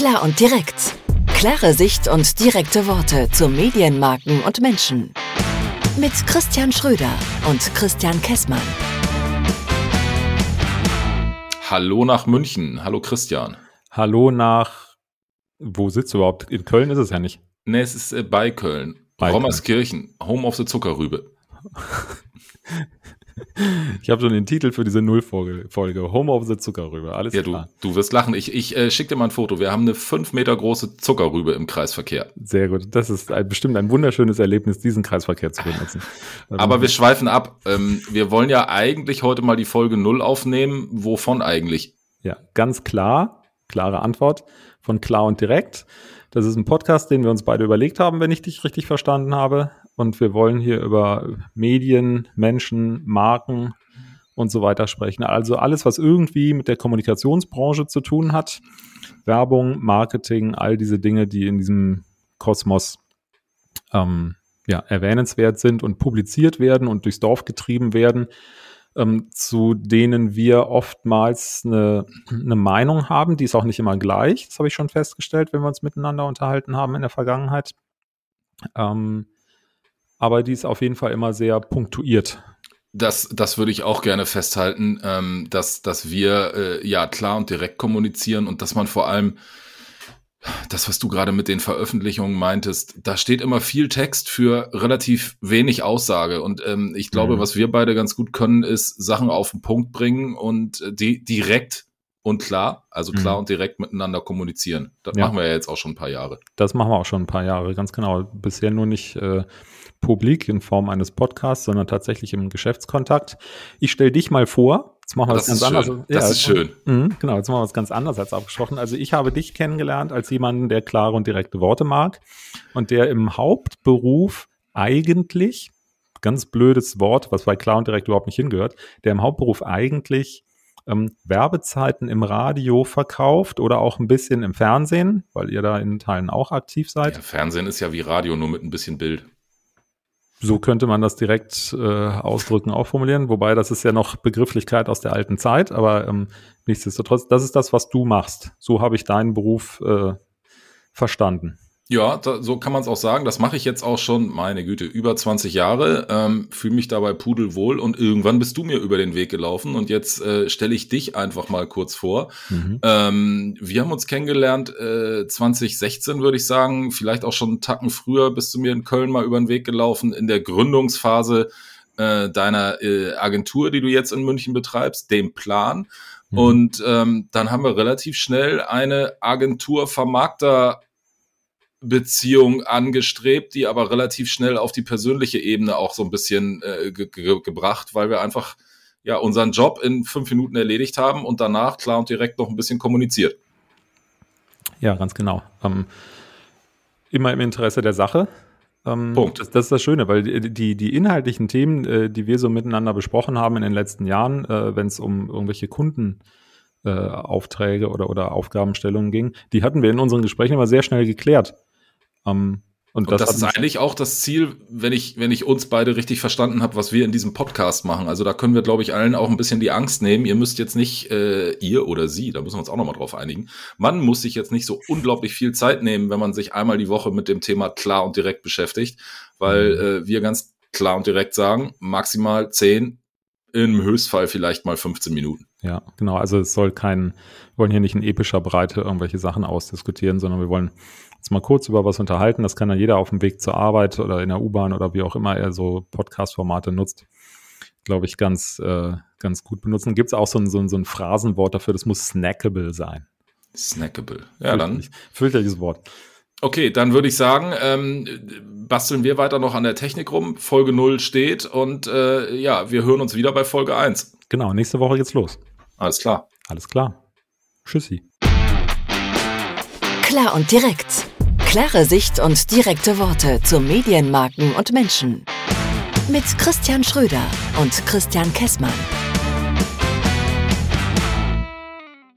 Klar und direkt. Klare Sicht und direkte Worte zu Medienmarken und Menschen. Mit Christian Schröder und Christian Kessmann. Hallo nach München. Hallo Christian. Hallo nach. Wo sitzt du überhaupt? In Köln ist es ja nicht. Nee, es ist äh, bei Köln. Bei Rommerskirchen, Home of the Zuckerrübe. Ich habe schon den Titel für diese Nullfolge. Home of the Zuckerrübe. Alles Ja, du, klar. du wirst lachen. Ich, ich äh, schick dir mal ein Foto. Wir haben eine fünf Meter große Zuckerrübe im Kreisverkehr. Sehr gut. Das ist ein, bestimmt ein wunderschönes Erlebnis, diesen Kreisverkehr zu benutzen. Aber wir schweifen ab. Ähm, wir wollen ja eigentlich heute mal die Folge null aufnehmen. Wovon eigentlich? Ja, ganz klar. Klare Antwort von Klar und Direkt. Das ist ein Podcast, den wir uns beide überlegt haben, wenn ich dich richtig verstanden habe. Und wir wollen hier über Medien, Menschen, Marken und so weiter sprechen. Also alles, was irgendwie mit der Kommunikationsbranche zu tun hat. Werbung, Marketing, all diese Dinge, die in diesem Kosmos ähm, ja, erwähnenswert sind und publiziert werden und durchs Dorf getrieben werden, ähm, zu denen wir oftmals eine, eine Meinung haben. Die ist auch nicht immer gleich. Das habe ich schon festgestellt, wenn wir uns miteinander unterhalten haben in der Vergangenheit. Ähm, aber die ist auf jeden Fall immer sehr punktuiert. Das, das würde ich auch gerne festhalten, ähm, dass, dass wir äh, ja klar und direkt kommunizieren und dass man vor allem das, was du gerade mit den Veröffentlichungen meintest, da steht immer viel Text für relativ wenig Aussage. Und ähm, ich glaube, Mhm. was wir beide ganz gut können, ist Sachen auf den Punkt bringen und äh, die direkt und klar, also klar Mhm. und direkt miteinander kommunizieren. Das Ja. machen wir ja jetzt auch schon ein paar Jahre. Das machen wir auch schon ein paar Jahre, ganz genau. Bisher nur nicht äh, publik in Form eines Podcasts, sondern tatsächlich im Geschäftskontakt. Ich stelle dich mal vor. Jetzt machen wir Das ganz anders. schön. Das ist schön. Mhm, genau, jetzt machen wir was ganz anderes als abgesprochen. Also ich habe dich kennengelernt als jemanden, der klare und direkte Worte mag und der im Hauptberuf eigentlich, ganz blödes Wort, was bei klar und direkt überhaupt nicht hingehört, der im Hauptberuf eigentlich ähm, Werbezeiten im Radio verkauft oder auch ein bisschen im Fernsehen, weil ihr da in Teilen auch aktiv seid. Ja, Fernsehen ist ja wie Radio, nur mit ein bisschen Bild. So könnte man das direkt äh, ausdrücken, auch formulieren. Wobei das ist ja noch Begrifflichkeit aus der alten Zeit, aber ähm, nichtsdestotrotz, das ist das, was du machst. So habe ich deinen Beruf äh, verstanden. Ja, da, so kann man es auch sagen. Das mache ich jetzt auch schon, meine Güte, über 20 Jahre. Ähm, Fühle mich dabei pudelwohl und irgendwann bist du mir über den Weg gelaufen und jetzt äh, stelle ich dich einfach mal kurz vor. Mhm. Ähm, wir haben uns kennengelernt äh, 2016, würde ich sagen, vielleicht auch schon einen Tacken früher bist du mir in Köln mal über den Weg gelaufen in der Gründungsphase äh, deiner äh, Agentur, die du jetzt in München betreibst, dem Plan. Mhm. Und ähm, dann haben wir relativ schnell eine Agentur-Vermarkter Beziehung angestrebt, die aber relativ schnell auf die persönliche Ebene auch so ein bisschen äh, ge ge gebracht, weil wir einfach ja unseren Job in fünf Minuten erledigt haben und danach klar und direkt noch ein bisschen kommuniziert. Ja, ganz genau. Ähm, immer im Interesse der Sache. Ähm, Punkt. Das, das ist das Schöne, weil die, die, inhaltlichen Themen, äh, die wir so miteinander besprochen haben in den letzten Jahren, äh, wenn es um irgendwelche Kundenaufträge äh, Aufträge oder, oder Aufgabenstellungen ging, die hatten wir in unseren Gesprächen immer sehr schnell geklärt. Ähm, und Und das, hat ist eigentlich auch das Ziel, wenn ich, wenn ich uns beide richtig verstanden habe, was wir in diesem Podcast machen. Also da können wir, glaube ich, allen auch ein bisschen die Angst nehmen. Ihr müsst jetzt nicht, äh, ihr oder sie, da müssen wir uns auch nochmal drauf einigen. Man muss sich jetzt nicht so unglaublich viel Zeit nehmen, wenn man sich einmal die Woche mit dem Thema klar und direkt beschäftigt, weil äh, wir ganz klar und direkt sagen, maximal 10, im Höchstfall vielleicht mal 15 Minuten. Ja, genau. Also es soll kein, wir wollen hier nicht in epischer Breite irgendwelche Sachen ausdiskutieren, sondern wir wollen uns mal kurz über was unterhalten. Das kann dann jeder auf dem Weg zur Arbeit oder in der U-Bahn oder wie auch immer er so Podcast-Formate nutzt, glaube ich, ganz, äh, ganz gut benutzen. Gibt es auch so ein, so, ein, so ein Phrasenwort dafür, das muss snackable sein. Snackable. Ja, dann. Fürchterlich- Fürchterliches Wort. Okay, dann würde ich sagen, ähm, basteln wir weiter noch an der Technik rum. Folge 0 steht und äh, ja, wir hören uns wieder bei Folge 1. Genau, nächste Woche geht's los. Alles klar. Alles klar. Tschüssi. Klar und direkt. Klare Sicht und direkte Worte zu Medienmarken und Menschen. Mit Christian Schröder und Christian Kessmann.